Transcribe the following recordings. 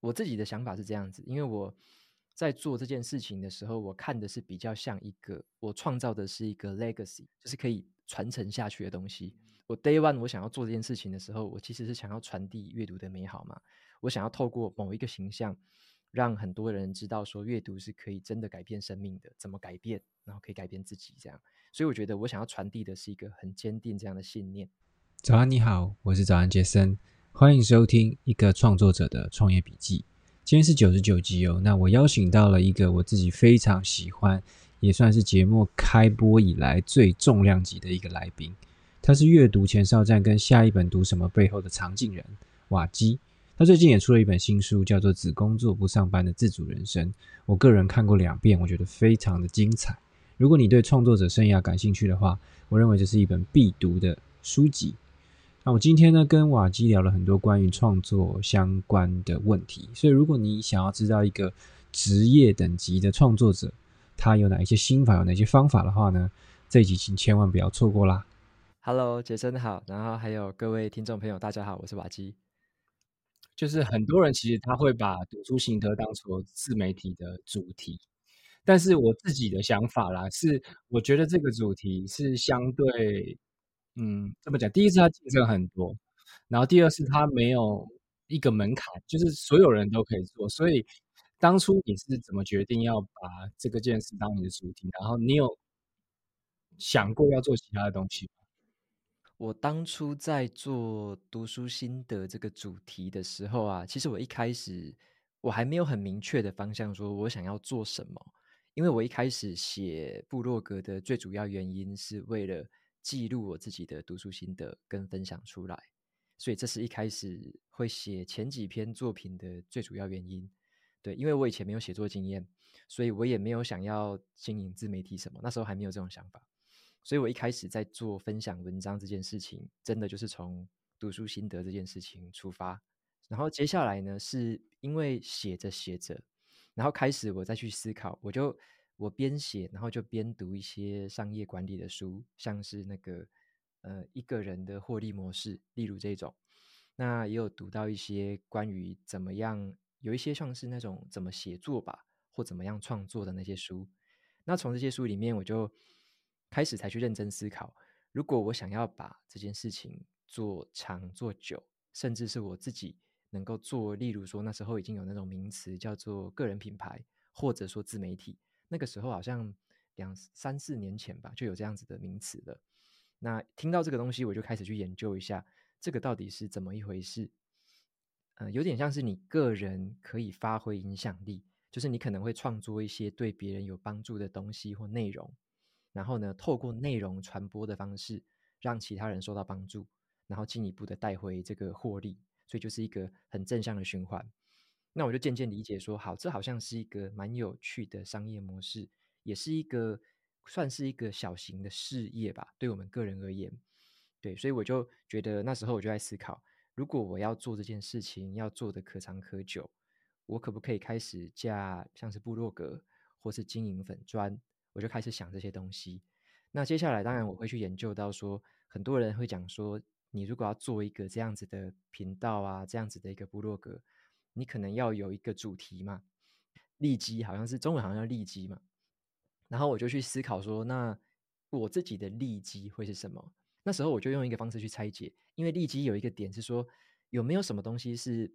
我自己的想法是这样子，因为我在做这件事情的时候，我看的是比较像一个我创造的是一个 legacy，就是可以传承下去的东西。我 day one 我想要做这件事情的时候，我其实是想要传递阅读的美好嘛。我想要透过某一个形象，让很多人知道说阅读是可以真的改变生命的，怎么改变，然后可以改变自己这样。所以我觉得我想要传递的是一个很坚定这样的信念。早安，你好，我是早安杰森。欢迎收听一个创作者的创业笔记。今天是九十九集哦。那我邀请到了一个我自己非常喜欢，也算是节目开播以来最重量级的一个来宾。他是阅读前哨站跟下一本读什么背后的藏镜人瓦基。他最近也出了一本新书，叫做《只工作不上班的自主人生》。我个人看过两遍，我觉得非常的精彩。如果你对创作者生涯感兴趣的话，我认为这是一本必读的书籍。那我今天呢，跟瓦基聊了很多关于创作相关的问题，所以如果你想要知道一个职业等级的创作者，他有哪一些心法，有哪些方法的话呢，这一集请千万不要错过啦。Hello，杰森好，然后还有各位听众朋友，大家好，我是瓦基。就是很多人其实他会把读书心得当做自媒体的主题，但是我自己的想法啦，是我觉得这个主题是相对。嗯，这么讲，第一次它竞争很多，然后第二是它没有一个门槛，就是所有人都可以做。所以当初你是怎么决定要把这个件事当你的主题？然后你有想过要做其他的东西吗？我当初在做读书心得这个主题的时候啊，其实我一开始我还没有很明确的方向，说我想要做什么。因为我一开始写部落格的最主要原因是为了。记录我自己的读书心得跟分享出来，所以这是一开始会写前几篇作品的最主要原因。对，因为我以前没有写作经验，所以我也没有想要经营自媒体什么，那时候还没有这种想法。所以我一开始在做分享文章这件事情，真的就是从读书心得这件事情出发。然后接下来呢，是因为写着写着，然后开始我再去思考，我就。我边写，然后就边读一些商业管理的书，像是那个呃一个人的获利模式，例如这种。那也有读到一些关于怎么样，有一些像是那种怎么写作吧，或怎么样创作的那些书。那从这些书里面，我就开始才去认真思考，如果我想要把这件事情做长做久，甚至是我自己能够做，例如说那时候已经有那种名词叫做个人品牌，或者说自媒体。那个时候好像两三四年前吧，就有这样子的名词了。那听到这个东西，我就开始去研究一下，这个到底是怎么一回事？呃，有点像是你个人可以发挥影响力，就是你可能会创作一些对别人有帮助的东西或内容，然后呢，透过内容传播的方式，让其他人受到帮助，然后进一步的带回这个获利，所以就是一个很正向的循环。那我就渐渐理解说，好，这好像是一个蛮有趣的商业模式，也是一个算是一个小型的事业吧，对我们个人而言，对，所以我就觉得那时候我就在思考，如果我要做这件事情，要做的可长可久，我可不可以开始架像是部落格，或是经营粉砖，我就开始想这些东西。那接下来当然我会去研究到说，很多人会讲说，你如果要做一个这样子的频道啊，这样子的一个部落格。你可能要有一个主题嘛，利基好像是中文，好像叫利基嘛。然后我就去思考说，那我自己的利基会是什么？那时候我就用一个方式去拆解，因为利基有一个点是说，有没有什么东西是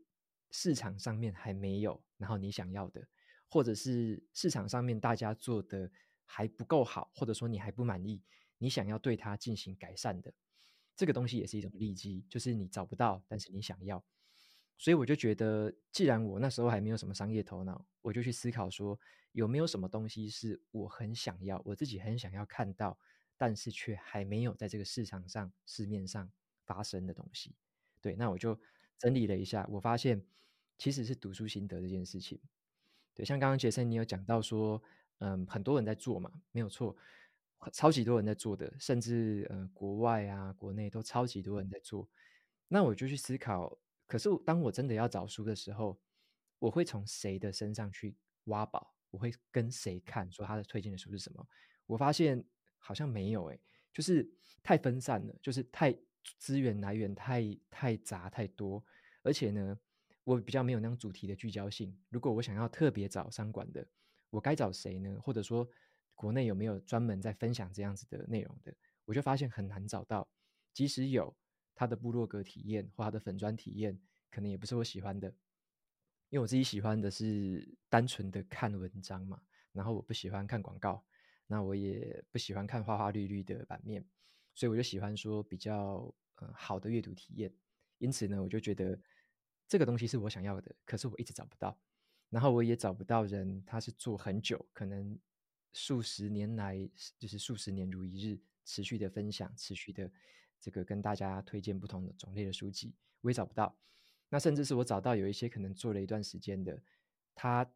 市场上面还没有，然后你想要的，或者是市场上面大家做的还不够好，或者说你还不满意，你想要对它进行改善的，这个东西也是一种利基，就是你找不到，但是你想要。所以我就觉得，既然我那时候还没有什么商业头脑，我就去思考说，有没有什么东西是我很想要，我自己很想要看到，但是却还没有在这个市场上、市面上发生的东西。对，那我就整理了一下，我发现其实是读书心得这件事情。对，像刚刚杰森你有讲到说，嗯，很多人在做嘛，没有错，超级多人在做的，甚至呃，国外啊、国内都超级多人在做。那我就去思考。可是，当我真的要找书的时候，我会从谁的身上去挖宝？我会跟谁看？说他的推荐的书是什么？我发现好像没有诶，就是太分散了，就是太资源来源太太杂太多，而且呢，我比较没有那种主题的聚焦性。如果我想要特别找商管的，我该找谁呢？或者说，国内有没有专门在分享这样子的内容的？我就发现很难找到。即使有，他的部落格体验或他的粉砖体验，可能也不是我喜欢的。因为我自己喜欢的是单纯的看文章嘛，然后我不喜欢看广告，那我也不喜欢看花花绿绿的版面，所以我就喜欢说比较呃好的阅读体验。因此呢，我就觉得这个东西是我想要的，可是我一直找不到，然后我也找不到人，他是做很久，可能数十年来就是数十年如一日持续的分享，持续的这个跟大家推荐不同的种类的书籍，我也找不到。那甚至是我找到有一些可能做了一段时间的，他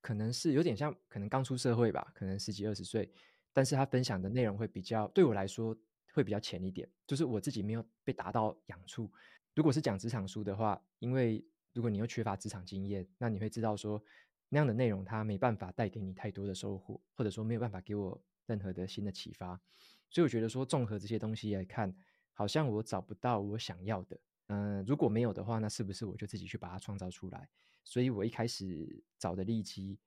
可能是有点像，可能刚出社会吧，可能十几二十岁，但是他分享的内容会比较对我来说会比较浅一点，就是我自己没有被打到痒处。如果是讲职场书的话，因为如果你又缺乏职场经验，那你会知道说那样的内容它没办法带给你太多的收获，或者说没有办法给我任何的新的启发。所以我觉得说综合这些东西来看，好像我找不到我想要的。嗯、如果没有的话，那是不是我就自己去把它创造出来？所以我一开始找的利基，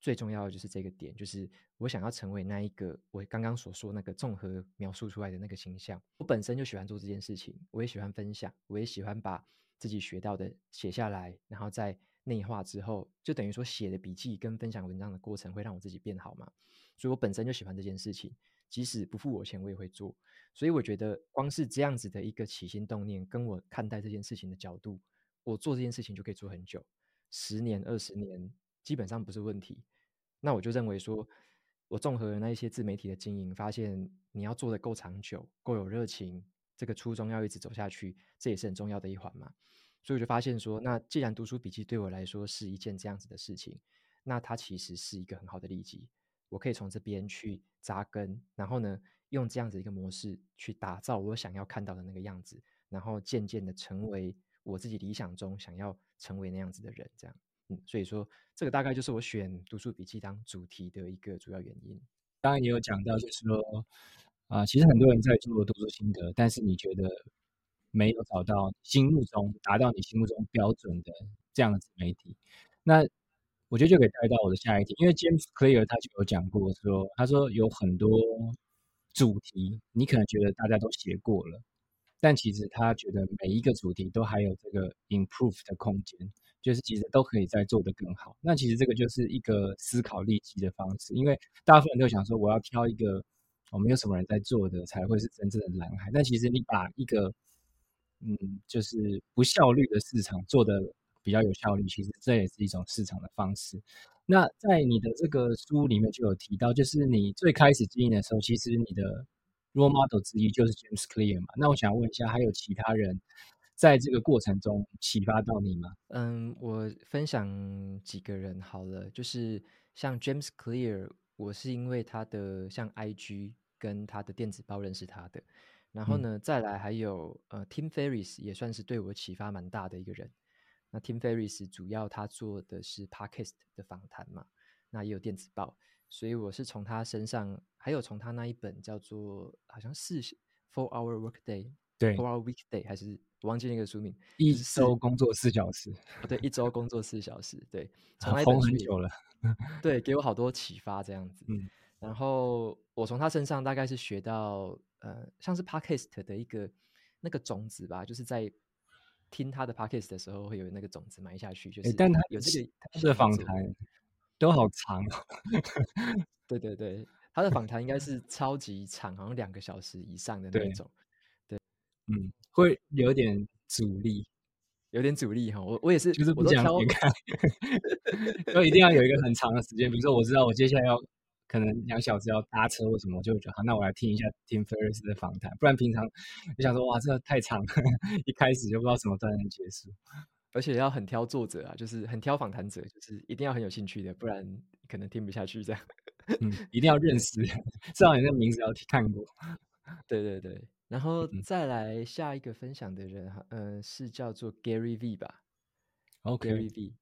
最重要的就是这个点，就是我想要成为那一个我刚刚所说那个综合描述出来的那个形象。我本身就喜欢做这件事情，我也喜欢分享，我也喜欢把自己学到的写下来，然后在内化之后，就等于说写的笔记跟分享文章的过程会让我自己变好嘛。所以我本身就喜欢这件事情。即使不付我钱，我也会做。所以我觉得，光是这样子的一个起心动念，跟我看待这件事情的角度，我做这件事情就可以做很久，十年、二十年，基本上不是问题。那我就认为说，我综合了那一些自媒体的经营，发现你要做的够长久、够有热情，这个初衷要一直走下去，这也是很重要的一环嘛。所以我就发现说，那既然读书笔记对我来说是一件这样子的事情，那它其实是一个很好的利基。我可以从这边去扎根，然后呢，用这样子一个模式去打造我想要看到的那个样子，然后渐渐的成为我自己理想中想要成为那样子的人，这样，嗯，所以说这个大概就是我选读书笔记当主题的一个主要原因。当然也有讲到，就是说，啊、其实很多人在做读书心得，但是你觉得没有找到心目中达到你心目中标准的这样的自媒体，那。我觉得就可以带到我的下一题，因为 James Clear 他就有讲过说，他说有很多主题，你可能觉得大家都写过了，但其实他觉得每一个主题都还有这个 improve 的空间，就是其实都可以再做得更好。那其实这个就是一个思考利基的方式，因为大部分人都想说，我要挑一个我没有什么人在做的才会是真正的蓝海，但其实你把一个嗯，就是不效率的市场做的。比较有效率，其实这也是一种市场的方式。那在你的这个书里面就有提到，就是你最开始经营的时候，其实你的 role model 之一就是 James Clear 嘛。那我想问一下，还有其他人在这个过程中启发到你吗？嗯，我分享几个人好了，就是像 James Clear，我是因为他的像 IG 跟他的电子报认识他的。然后呢，嗯、再来还有呃 Tim Ferriss 也算是对我启发蛮大的一个人。那 Tim Ferriss 主要他做的是 Podcast 的访谈嘛，那也有电子报，所以我是从他身上，还有从他那一本叫做好像是 Four Hour Workday，对，Four Hour Weekday 还是我忘记那个书名，一周工作四小时，哦，对，一周工作四小时，对，从那本很久了，对，给我好多启发这样子，嗯，然后我从他身上大概是学到，呃，像是 Podcast 的一个那个种子吧，就是在。听他的 podcast 的时候，会有那个种子埋下去，就是、欸。但他有这个他的访谈都好长，对对对，他的访谈应该是超级长，好像两个小时以上的那种。对，对嗯，会有点阻力，有点阻力哈。我我也是，就是不想点开，所以一定要有一个很长的时间。比如说，我知道我接下来要。可能两小时要搭车或什么，我就会觉得好，那我来听一下 Tim Ferriss 的访谈。不然平常你想说哇，这个太长了，一开始就不知道什么段能结束。而且要很挑作者啊，就是很挑访谈者，就是一定要很有兴趣的，不然可能听不下去这样。嗯，一定要认识，至少你的名字要看过。对对对，然后再来下一个分享的人哈，嗯、呃，是叫做 Gary V 吧？OK，Gary V。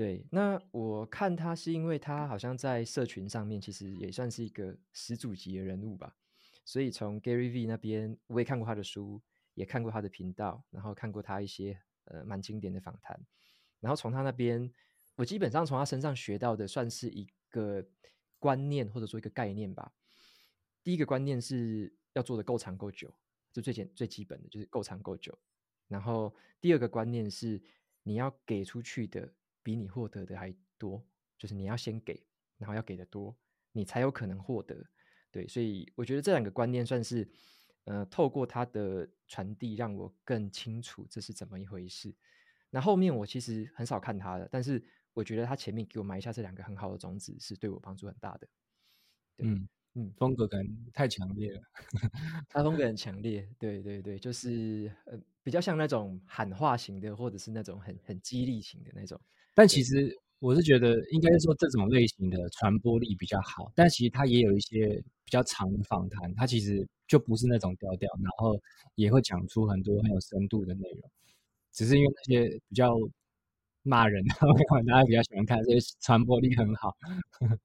对，那我看他是因为他好像在社群上面其实也算是一个始祖级的人物吧，所以从 Gary V 那边我也看过他的书，也看过他的频道，然后看过他一些呃蛮经典的访谈。然后从他那边，我基本上从他身上学到的算是一个观念或者说一个概念吧。第一个观念是要做的够长够久，就最简最基本的就是够长够久。然后第二个观念是你要给出去的比你获得的还多，就是你要先给，然后要给的多，你才有可能获得。对，所以我觉得这两个观念算是，呃，透过他的传递，让我更清楚这是怎么一回事。那后面我其实很少看他的，但是我觉得他前面给我埋下这两个很好的种子，是对我帮助很大的。嗯嗯，风格感太强烈了，他风格很强烈，对对对，就是呃比较像那种喊话型的，或者是那种很很激励型的那种。但其实。我是觉得应该是说这种类型的传播力比较好，但其实它也有一些比较长的访谈，它其实就不是那种调调，然后也会讲出很多很有深度的内容，只是因为那些比较骂人的，大家比较喜欢看，所以传播力很好。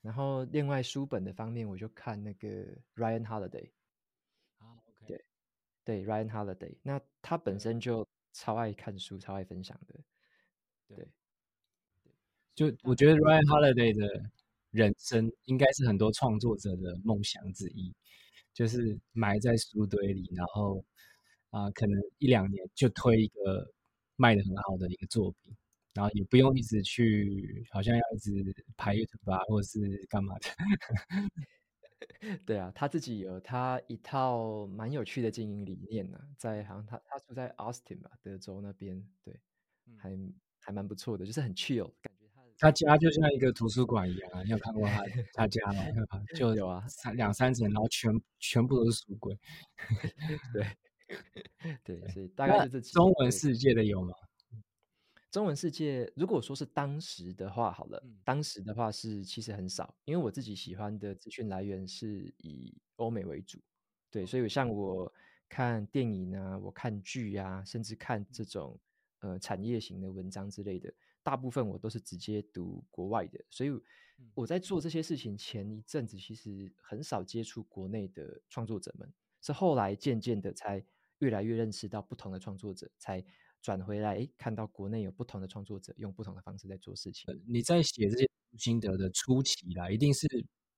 然后另外书本的方面，我就看那个 Ryan Holiday 啊，OK，对对，Ryan Holiday，那他本身就超爱看书，超爱分享的，对。就我觉得 Ryan Holiday 的人生应该是很多创作者的梦想之一，就是埋在书堆里，然后啊、呃，可能一两年就推一个卖的很好的一个作品，然后也不用一直去，好像要一直拍 YouTube 啊，或者是干嘛的。对啊，他自己有他一套蛮有趣的经营理念呢、啊，在好像他他住在 Austin 吧，德州那边，对，还还蛮不错的，就是很 chill 感觉。他他家就像一个图书馆一样啊，你有看过他 他家吗？就有啊，三两三层，然后全全部都是书柜。对对，所以大概是这几。中文世界的有吗？中文世界，如果说是当时的话，好了，当时的话是其实很少，因为我自己喜欢的资讯来源是以欧美为主。对，所以像我看电影啊，我看剧啊，甚至看这种呃产业型的文章之类的。大部分我都是直接读国外的，所以我在做这些事情前一阵子，其实很少接触国内的创作者们，是后来渐渐的才越来越认识到不同的创作者，才转回来看到国内有不同的创作者用不同的方式在做事情。你在写这些心得的初期啦，一定是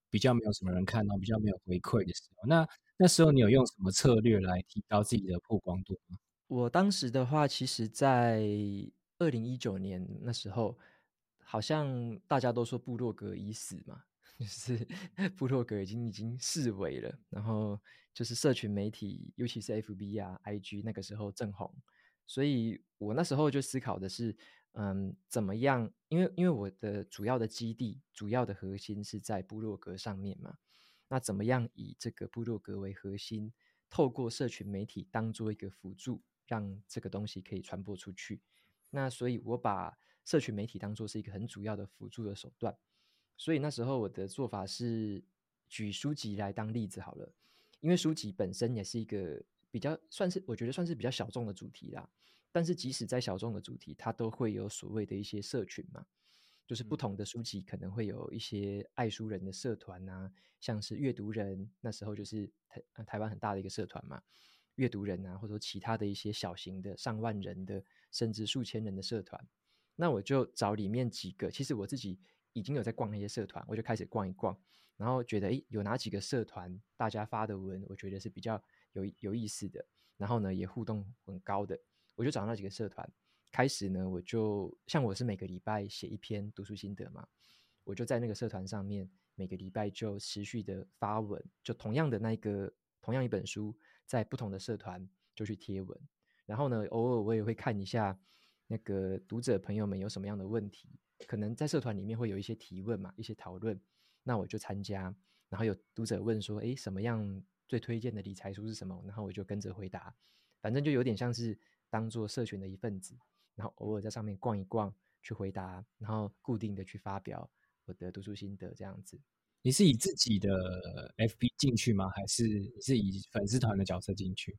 比较没有什么人看到，比较没有回馈的时候。那那时候你有用什么策略来提高自己的曝光度吗？我当时的话，其实在。二零一九年那时候，好像大家都说部落格已死嘛，就是 部落格已经已经式微了。然后就是社群媒体，尤其是 FB 啊、IG，那个时候正红。所以我那时候就思考的是，嗯，怎么样？因为因为我的主要的基地、主要的核心是在部落格上面嘛。那怎么样以这个部落格为核心，透过社群媒体当做一个辅助，让这个东西可以传播出去？那所以，我把社群媒体当做是一个很主要的辅助的手段。所以那时候我的做法是举书籍来当例子好了，因为书籍本身也是一个比较算是我觉得算是比较小众的主题啦。但是即使在小众的主题，它都会有所谓的一些社群嘛，就是不同的书籍可能会有一些爱书人的社团啊，像是阅读人，那时候就是台台湾很大的一个社团嘛。阅读人啊，或者说其他的一些小型的上万人的，甚至数千人的社团，那我就找里面几个。其实我自己已经有在逛那些社团，我就开始逛一逛，然后觉得诶，有哪几个社团大家发的文，我觉得是比较有有意思的，然后呢也互动很高的，我就找那几个社团。开始呢，我就像我是每个礼拜写一篇读书心得嘛，我就在那个社团上面每个礼拜就持续的发文，就同样的那个同样一本书。在不同的社团就去贴文，然后呢，偶尔我也会看一下那个读者朋友们有什么样的问题，可能在社团里面会有一些提问嘛，一些讨论，那我就参加。然后有读者问说：“诶，什么样最推荐的理财书是什么？”然后我就跟着回答，反正就有点像是当做社群的一份子，然后偶尔在上面逛一逛，去回答，然后固定的去发表我的读书心得这样子。你是以自己的 FB 进去吗？还是你是以粉丝团的角色进去？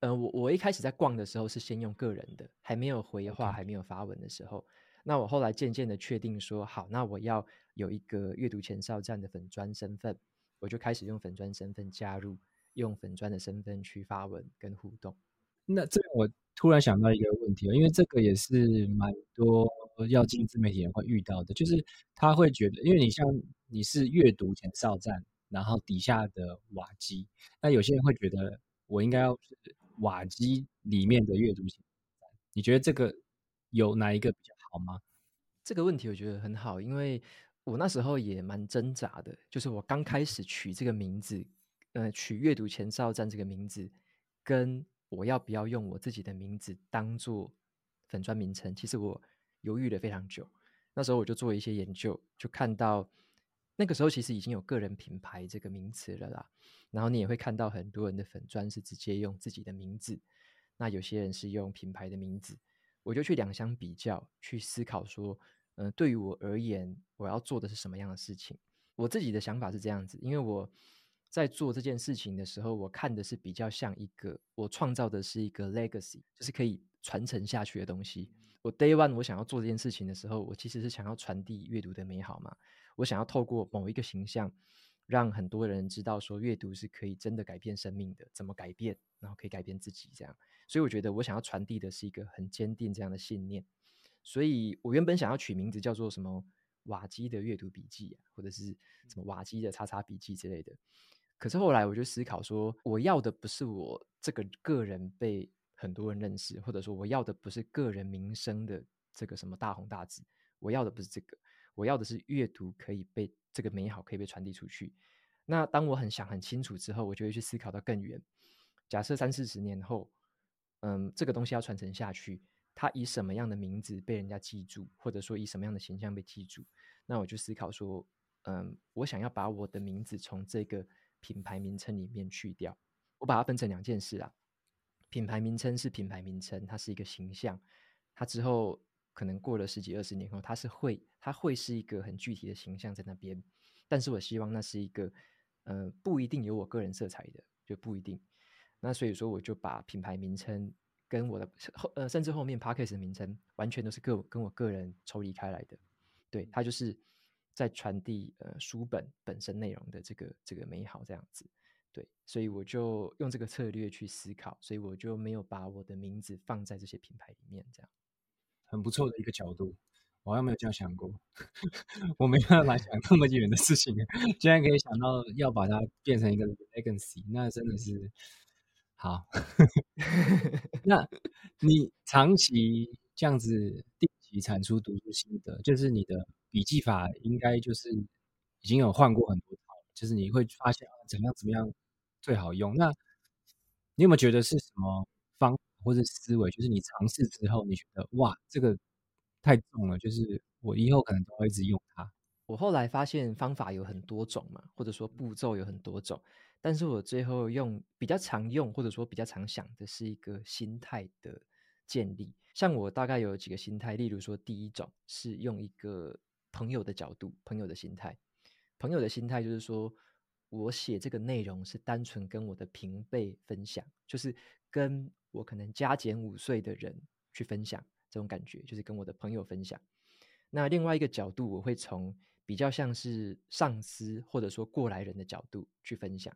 呃，我我一开始在逛的时候是先用个人的，还没有回话还没有发文的时候。那我后来渐渐的确定说，好，那我要有一个阅读前哨站的粉砖身份，我就开始用粉砖身份加入，用粉砖的身份去发文跟互动。那这我突然想到一个问题，因为这个也是蛮多要进自媒体人会遇到的，就是他会觉得，因为你像你是阅读前哨站，然后底下的瓦基，那有些人会觉得我应该要瓦基里面的阅读前哨站，你觉得这个有哪一个比较好吗？这个问题我觉得很好，因为我那时候也蛮挣扎的，就是我刚开始取这个名字，呃，取阅读前哨站这个名字，跟我要不要用我自己的名字当做粉砖名称，其实我犹豫了非常久。那时候我就做一些研究，就看到那个时候其实已经有个人品牌这个名词了啦。然后你也会看到很多人的粉专是直接用自己的名字，那有些人是用品牌的名字，我就去两相比较，去思考说。嗯、呃，对于我而言，我要做的是什么样的事情？我自己的想法是这样子，因为我在做这件事情的时候，我看的是比较像一个，我创造的是一个 legacy，就是可以传承下去的东西。我 day one 我想要做这件事情的时候，我其实是想要传递阅读的美好嘛，我想要透过某一个形象，让很多人知道说阅读是可以真的改变生命的，怎么改变，然后可以改变自己这样。所以我觉得我想要传递的是一个很坚定这样的信念。所以我原本想要取名字叫做什么瓦基的阅读笔记啊，或者是什么瓦基的叉叉笔记之类的。可是后来我就思考说，我要的不是我这个个人被很多人认识，或者说我要的不是个人名声的这个什么大红大紫，我要的不是这个，我要的是阅读可以被这个美好可以被传递出去。那当我很想很清楚之后，我就会去思考到更远。假设三四十年后，嗯，这个东西要传承下去。它以什么样的名字被人家记住，或者说以什么样的形象被记住？那我就思考说，嗯，我想要把我的名字从这个品牌名称里面去掉。我把它分成两件事啊。品牌名称是品牌名称，它是一个形象，它之后可能过了十几二十年后，它是会，它会是一个很具体的形象在那边。但是我希望那是一个，呃，不一定有我个人色彩的，就不一定。那所以说，我就把品牌名称。跟我的后呃，甚至后面 Podcast 的名称完全都是个跟我个人抽离开来的，对，它就是在传递呃书本本身内容的这个这个美好这样子，对，所以我就用这个策略去思考，所以我就没有把我的名字放在这些品牌里面，这样很不错的一个角度，我好像没有这样想过，我没办法想那么远的事情，竟然可以想到要把它变成一个 legacy，那真的是。好，那你长期这样子定期产出读书心得，就是你的笔记法应该就是已经有换过很多套，就是你会发现怎么样怎么样最好用。那你有没有觉得是什么方法或者思维？就是你尝试之后，你觉得哇，这个太重了，就是我以后可能都会一直用它。我后来发现方法有很多种嘛，或者说步骤有很多种。但是我最后用比较常用，或者说比较常想的是一个心态的建立。像我大概有几个心态，例如说，第一种是用一个朋友的角度，朋友的心态。朋友的心态就是说，我写这个内容是单纯跟我的平辈分享，就是跟我可能加减五岁的人去分享这种感觉，就是跟我的朋友分享。那另外一个角度，我会从比较像是上司或者说过来人的角度去分享。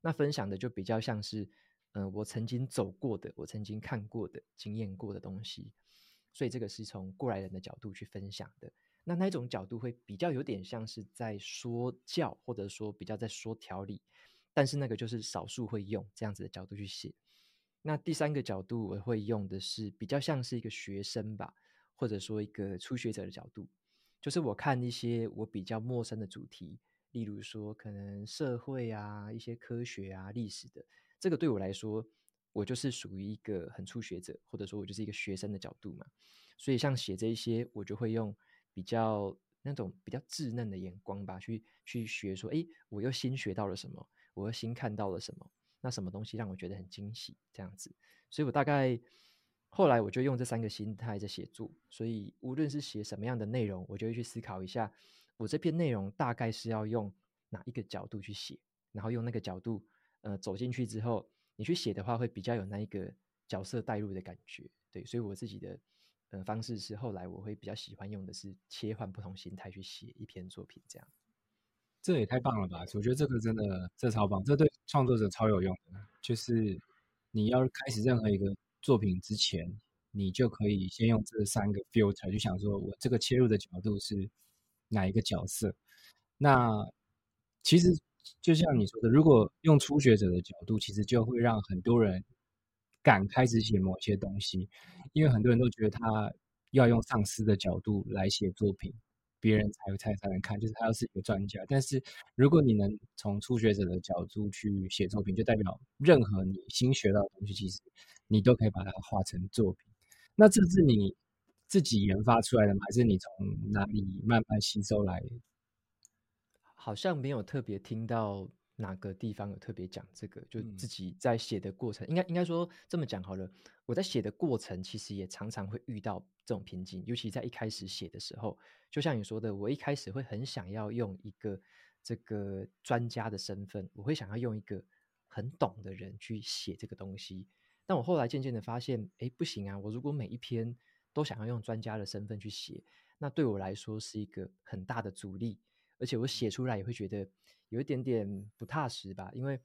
那分享的就比较像是，嗯、我曾经走过的，我曾经看过的、经验过的东西，所以这个是从过来人的角度去分享的。那那种角度会比较有点像是在说教，或者说比较在说条理，但是那个就是少数会用这样子的角度去写。那第三个角度我会用的是比较像是一个学生吧，或者说一个初学者的角度，就是我看一些我比较陌生的主题。例如说，可能社会啊、一些科学啊、历史的，这个对我来说，我就是属于一个很初学者，或者说我就是一个学生的角度嘛。所以像写这一些，我就会用比较那种比较稚嫩的眼光吧，去去学说，诶，我又新学到了什么，我又新看到了什么，那什么东西让我觉得很惊喜，这样子。所以我大概后来我就用这三个心态在写作，所以无论是写什么样的内容，我就会去思考一下。我这篇内容大概是要用哪一个角度去写，然后用那个角度，呃，走进去之后，你去写的话，会比较有那一个角色带入的感觉。对，所以我自己的呃方式是，后来我会比较喜欢用的是切换不同心态去写一篇作品，这样。这也太棒了吧！我觉得这个真的这超棒，这对创作者超有用的，就是你要开始任何一个作品之前，你就可以先用这三个 filter，就想说我这个切入的角度是哪一个角色。那其实就像你说的，如果用初学者的角度，其实就会让很多人敢开始写某些东西，因为很多人都觉得他要用上司的角度来写作品。别人才会才才能看，就是他要是一个专家。但是如果你能从初学者的角度去写作品，就代表任何你新学到的东西，其实你都可以把它画成作品。那这是你自己研发出来的吗？还是你从哪里慢慢吸收来？好像没有特别听到哪个地方有特别讲这个，就自己在写的过程，嗯、应该应该说这么讲好了。我在写的过程，其实也常常会遇到。这种瓶颈，尤其在一开始写的时候，就像你说的，我一开始会很想要用一个这个专家的身份，我会想要用一个很懂的人去写这个东西。但我后来渐渐的发现，哎，不行啊！我如果每一篇都想要用专家的身份去写，那对我来说是一个很大的阻力，而且我写出来也会觉得有一点点不踏实吧，因为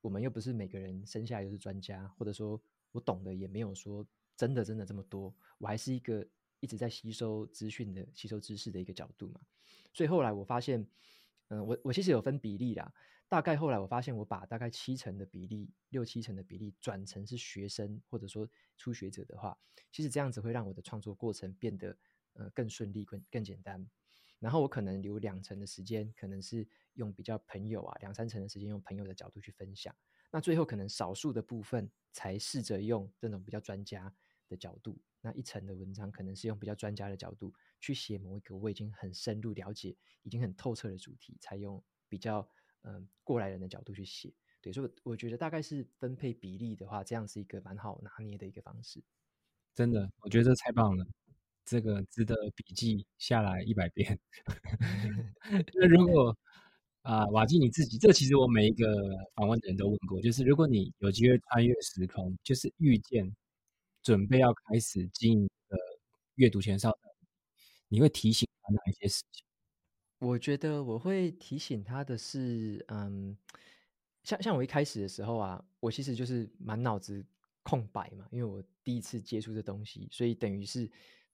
我们又不是每个人生下来就是专家，或者说我懂的也没有说。真的真的这么多，我还是一个一直在吸收资讯的、吸收知识的一个角度嘛。所以后来我发现，嗯，我我其实有分比例啦。大概后来我发现，我把大概七成的比例、六七成的比例转成是学生或者说初学者的话，其实这样子会让我的创作过程变得呃更顺利、更更简单。然后我可能留两成的时间，可能是用比较朋友啊，两三成的时间用朋友的角度去分享。那最后可能少数的部分才试着用这种比较专家的角度，那一层的文章可能是用比较专家的角度去写某一个我已经很深入了解、已经很透彻的主题，才用比较嗯、呃、过来人的角度去写。对，所以我觉得大概是分配比例的话，这样是一个蛮好拿捏的一个方式。真的，我觉得这太棒了，这个值得笔记下来一百遍。那如果啊，瓦基你自己，这其实我每一个访问的人都问过，就是如果你有机会穿越时空，就是遇见。准备要开始经营的阅读前哨站，你会提醒他哪一些事情？我觉得我会提醒他的是，嗯，像像我一开始的时候啊，我其实就是满脑子空白嘛，因为我第一次接触这东西，所以等于是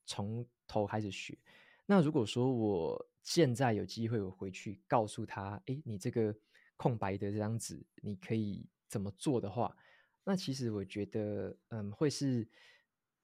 从头开始学。那如果说我现在有机会，我回去告诉他，诶，你这个空白的这张纸，你可以怎么做的话。那其实我觉得，嗯，会是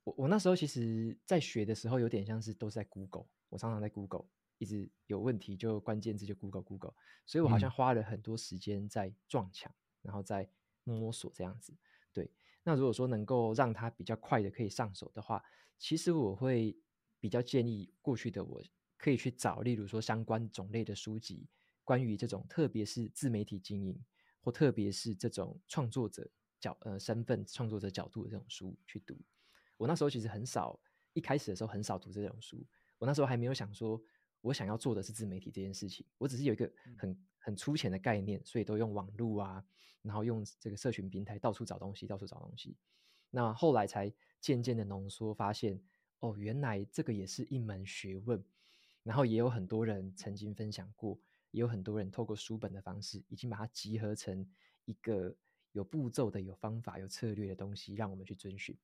我我那时候其实，在学的时候，有点像是都是在 Google，我常常在 Google，一直有问题就关键字就 Google Google，所以我好像花了很多时间在撞墙，嗯，然后在摸索这样子。对，那如果说能够让他比较快的可以上手的话，其实我会比较建议过去的我可以去找，例如说相关种类的书籍，关于这种特别是自媒体经营，或特别是这种创作者。角呃身份创作者角度的这种书去读，我那时候其实很少，一开始的时候很少读这种书。我那时候还没有想说，我想要做的是自媒体这件事情，我只是有一个很很粗浅的概念，所以都用网络啊，然后用这个社群平台到处找东西，到处找东西。那后来才渐渐的浓缩，发现哦，原来这个也是一门学问。然后也有很多人曾经分享过，也有很多人透过书本的方式，已经把它集合成一个。有步骤的、有方法、有策略的东西，让我们去遵循。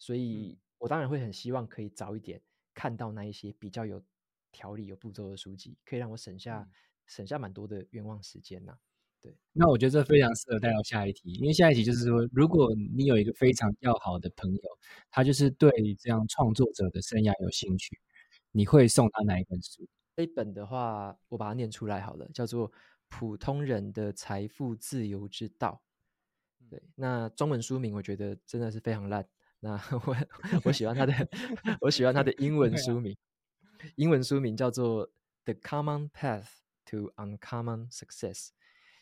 所以我当然会很希望可以早一点看到那一些比较有条理、有步骤的书籍，可以让我省下、嗯、省下蛮多的冤枉时间呐、啊。对，那我觉得这非常适合带到下一题，因为下一题就是说，如果你有一个非常要好的朋友，他就是对这样创作者的生涯有兴趣，你会送他哪一本书？这本的话，我把它念出来好了，叫做《普通人的财富自由之道》。对，那中文书名我觉得真的是非常烂。那我 我喜欢他的，我喜欢他的英文书名，英文书名叫做《The Common Path to Uncommon Success》，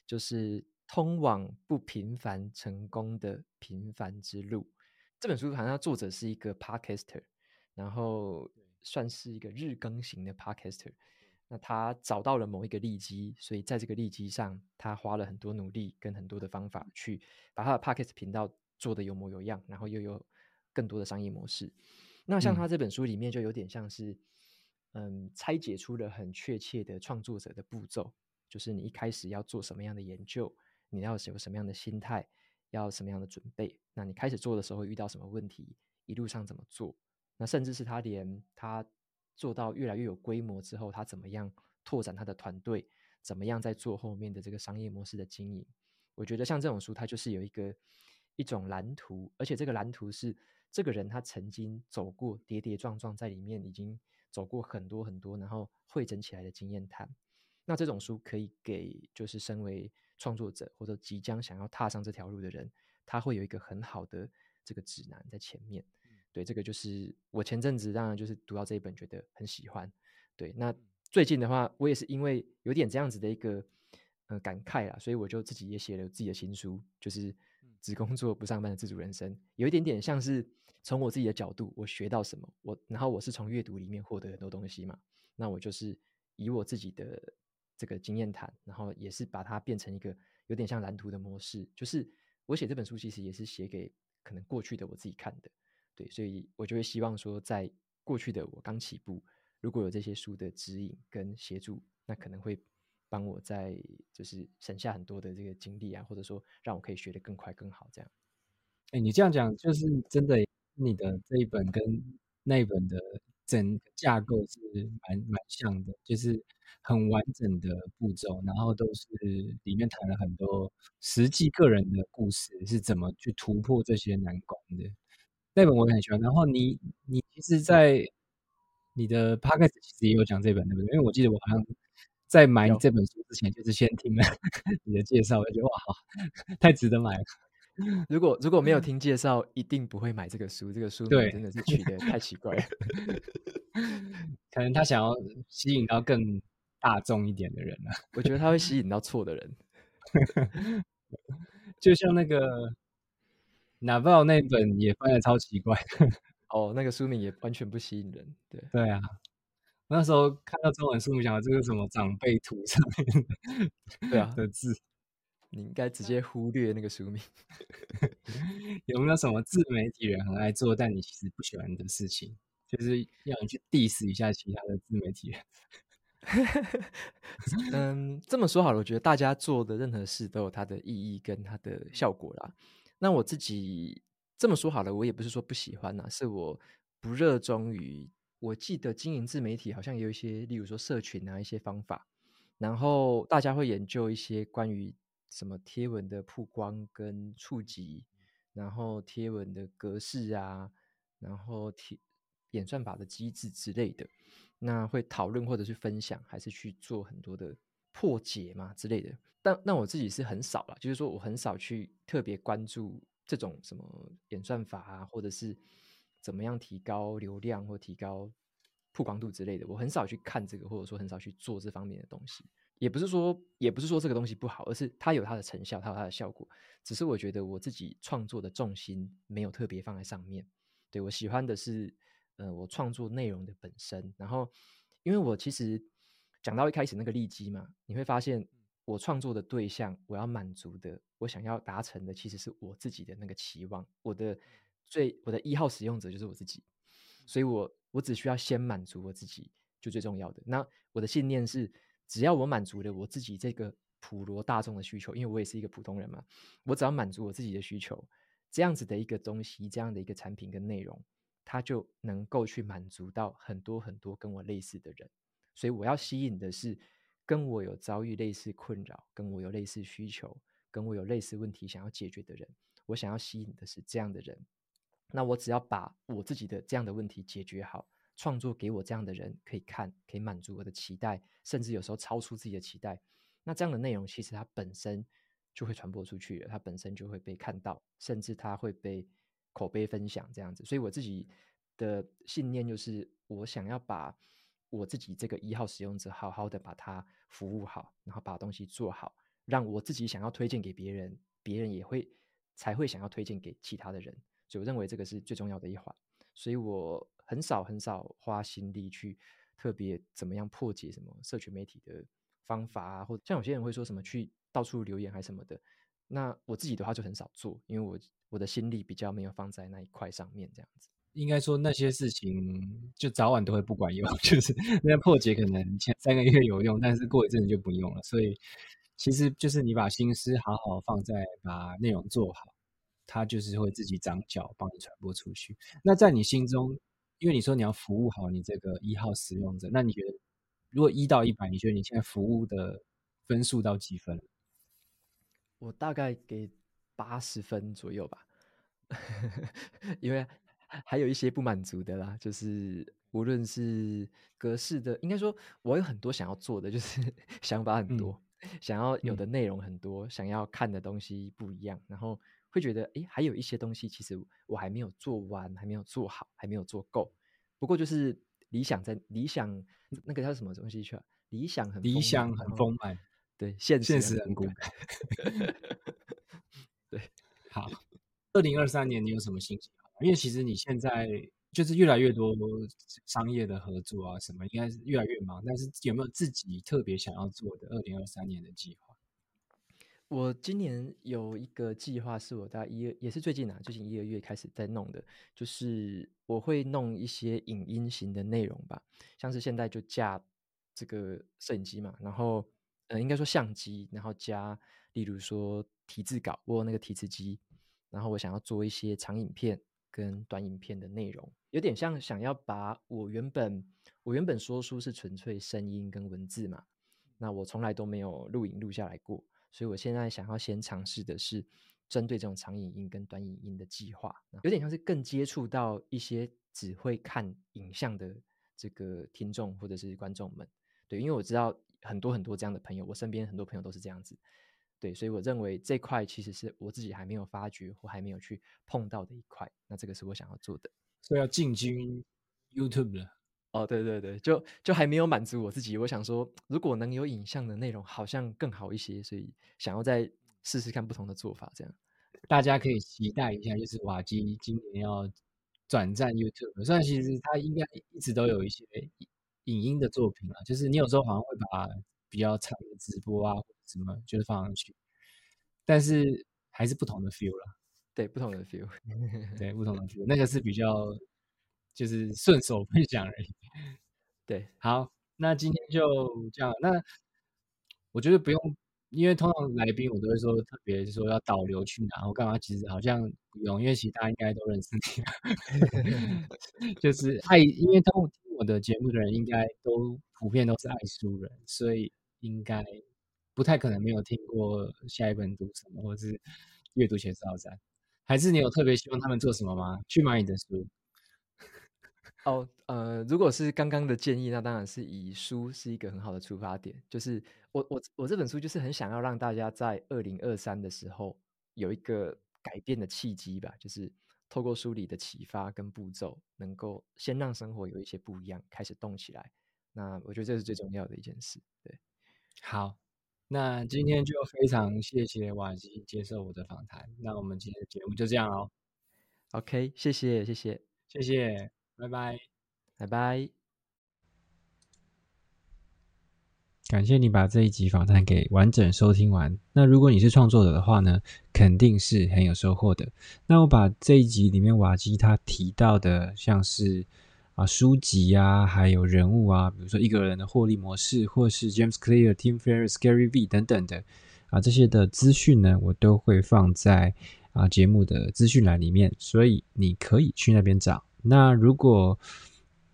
就是通往不平凡成功的平凡之路。这本书好像作者是一个 Podcaster，然后算是一个日更型的 Podcaster。那他找到了某一个利基，所以在这个利基上，他花了很多努力跟很多的方法去把他的 Podcast 频道做得有模有样，然后又有更多的商业模式。那像他这本书里面就有点像是，嗯，拆解出了很确切的创作者的步骤，就是你一开始要做什么样的研究，你要有什么样的心态，要什么样的准备？那你开始做的时候遇到什么问题？一路上怎么做？那甚至是他连他做到越来越有规模之后，他怎么样拓展他的团队？怎么样在做后面的这个商业模式的经营？我觉得像这种书，它就是有一个一种蓝图，而且这个蓝图是这个人他曾经走过跌跌撞撞，在里面已经走过很多很多，然后汇整起来的经验谈。那这种书可以给就是身为创作者或者即将想要踏上这条路的人，他会有一个很好的这个指南在前面。对，这个就是我前阵子当然就是读到这一本，觉得很喜欢。对，那最近的话，我也是因为有点这样子的一个呃感慨啦，所以我就自己也写了自己的新书，就是只工作不上班的自主人生，有一点点像是从我自己的角度，我学到什么，我然后我是从阅读里面获得很多东西嘛，那我就是以我自己的这个经验谈，然后也是把它变成一个有点像蓝图的模式，就是我写这本书其实也是写给可能过去的我自己看的。对，所以我就会希望说，在过去的我刚起步，如果有这些书的指引跟协助，那可能会帮我在就是省下很多的这个精力啊，或者说让我可以学得更快更好这样。哎、你这样讲就是真的，你的这一本跟那一本的整个架构是蛮蛮像的，就是很完整的步骤，然后都是里面谈了很多实际个人的故事，是怎么去突破这些难关的。那本我也很喜欢，然后你你其实，在你的 podcast 其实也有讲这本，对不对？因为我记得我好像在买这本书之前，就是先听了 你的介绍，我觉得哇，好，太值得买了。如果如果没有听介绍，一定不会买这个书。这个书名真的是取得太奇怪 了，可能他想要吸引到更大众一点的人了。我觉得他会吸引到错的人，就像那个。Naval 那本也翻得超奇怪哦，那个书名也完全不吸引人。对对啊，那时候看到中文书名，想这个什么长辈图上面的，对啊的字，你应该直接忽略那个书名。有没有什么自媒体人很爱做，但你其实不喜欢的事情，就是要你去 diss 一下其他的自媒体人？嗯，这么说好了，我觉得大家做的任何事都有它的意义跟它的效果啦。那我自己这么说好了，我也不是说不喜欢呐，是我不热衷于。我记得经营自媒体好像也有一些，例如说社群啊一些方法，然后大家会研究一些关于什么贴文的曝光跟触及，然后贴文的格式啊，然后贴演算法的机制之类的，那会讨论或者去分享，还是去做很多的破解嘛之类的。但那我自己是很少了，就是说我很少去特别关注这种什么演算法啊，或者是怎么样提高流量或提高曝光度之类的，我很少去看这个，或者说很少去做这方面的东西。也不是说也不是说这个东西不好，而是它有它的成效，它有它的效果。只是我觉得我自己创作的重心没有特别放在上面。对，我喜欢的是，呃，我创作内容的本身。然后，因为我其实讲到一开始那个利基嘛，你会发现。我创作的对象，我要满足的，我想要达成的，其实是我自己的那个期望。我的最，我的一号使用者就是我自己，所以我我只需要先满足我自己，就最重要的。那我的信念是，只要我满足了我自己这个普罗大众的需求，因为我也是一个普通人嘛，我只要满足我自己的需求，这样子的一个东西，这样的一个产品跟内容，它就能够去满足到很多很多跟我类似的人。所以我要吸引的是。跟我有遭遇类似困扰，跟我有类似需求，跟我有类似问题想要解决的人，我想要吸引的是这样的人。那我只要把我自己的这样的问题解决好，创作给我这样的人可以看，可以满足我的期待，甚至有时候超出自己的期待。那这样的内容其实它本身就会传播出去了，它本身就会被看到，甚至它会被口碑分享这样子。所以我自己的信念就是，我想要把。我自己这个一号使用者，好好的把它服务好，然后把东西做好，让我自己想要推荐给别人，别人也会才会想要推荐给其他的人。所以我认为这个是最重要的一环。所以我很少很少花心力去特别怎么样破解什么社群媒体的方法啊，或者像有些人会说什么去到处留言还是什么的。那我自己的话就很少做，因为我我的心力比较没有放在那一块上面，这样子。应该说那些事情就早晚都会不管用，就是那破解可能前三个月有用，但是过一阵子就不用了。所以其实就是你把心思好好放在把内容做好，它就是会自己长脚，帮你传播出去。那在你心中，因为你说你要服务好你这个一号使用者，那你觉得如果一到一百，你觉得你现在服务的分数到几分？我大概给八十分左右吧，因为还有一些不满足的啦，就是无论是格式的，应该说我有很多想要做的，就是 想法很多。嗯想要有的内容很多，嗯，想要看的东西不一样，然后会觉得，哎，还有一些东西其实我还没有做完，还没有做好，还没有做够。不过就是理想在理想那个叫什么东西去了？理想很理想很丰满，对，现实现实很骨感。对，好，二零二三年你有什么心情？因为其实你现在。就是越来越多商业的合作啊，什么应该是越来越忙。但是有没有自己特别想要做的二零二三年的计划？我今年有一个计划，是我在一月，也是最近啊，最近一个月开始在弄的，就是我会弄一些影音型的内容吧，像是现在就架这个摄影机嘛，然后呃，应该说相机，然后加例如说提字稿，我有那个提词机，然后我想要做一些长影片。跟短影片的内容有点像，想要把我原本我原本说书是纯粹声音跟文字嘛，那我从来都没有录影录下来过，所以我现在想要先尝试的是针对这种长影音跟短影音的计划，有点像是更接触到一些只会看影像的这个听众或者是观众们，对，因为我知道很多很多这样的朋友，我身边很多朋友都是这样子。对，所以我认为这块其实是我自己还没有发掘或还没有去碰到的一块。那这个是我想要做的，所以要进军 YouTube 了。哦，对对对，就就还没有满足我自己。我想说，如果能有影像的内容，好像更好一些。所以想要再试试看不同的做法，这样大家可以期待一下。就是瓦基今年要转战 YouTube，虽然其实他应该一直都有一些影音的作品啊，就是你有时候好像会把比较长的直播啊。什么就是放上去，但是还是不同的 feel 啦。对，不同的 feel，对，不同的 feel，那个是比较就是顺手分享而已。对，好，那今天就这样。那我觉得不用，因为通常来宾我都会说特别说要导流去哪，我干嘛？其实好像不用，因为其实大家应该都认识你，就是爱，因为他们听我的节目的人应该都普遍都是爱书人，所以应该。不太可能没有听过下一本读什么，或者是阅读前哨站，还是你有特别希望他们做什么吗？去买你的书。哦，呃，如果是刚刚的建议，那当然是以书是一个很好的出发点。就是我我我这本书就是很想要让大家在二零二三的时候有一个改变的契机吧，就是透过书里的启发跟步骤，能够先让生活有一些不一样，开始动起来。那我觉得这是最重要的一件事。对，好。那今天就非常谢谢瓦基接受我的访谈。那我们今天的节目就这样哦。OK，谢谢，谢谢，谢谢，拜拜，拜拜。感谢你把这一集访谈给完整收听完。那如果你是创作者的话呢，肯定是很有收获的。那我把这一集里面瓦基他提到的，像是。啊，书籍啊，还有人物啊，比如说一个人的获利模式，或是 James Clear、Tim Ferriss、Gary V 等等的啊，这些的资讯呢，我都会放在啊节目的资讯栏里面，所以你可以去那边找。那如果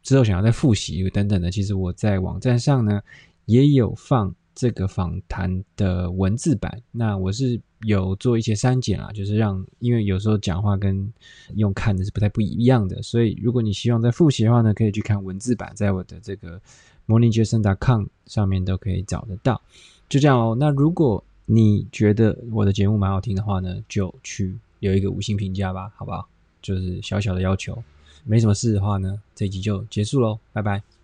之后想要再复习等等的，其实我在网站上呢也有放。这个访谈的文字版，那我是有做一些删减啊，就是让，因为有时候讲话跟用看的是不太不一样的，所以如果你希望再复习的话呢，可以去看文字版，在我的这个 morningjason.com 上面都可以找得到。就这样哦。那如果你觉得我的节目蛮好听的话呢，就去有一个五星评价吧，好不好？就是小小的要求，没什么事的话呢，这集就结束喽，拜拜。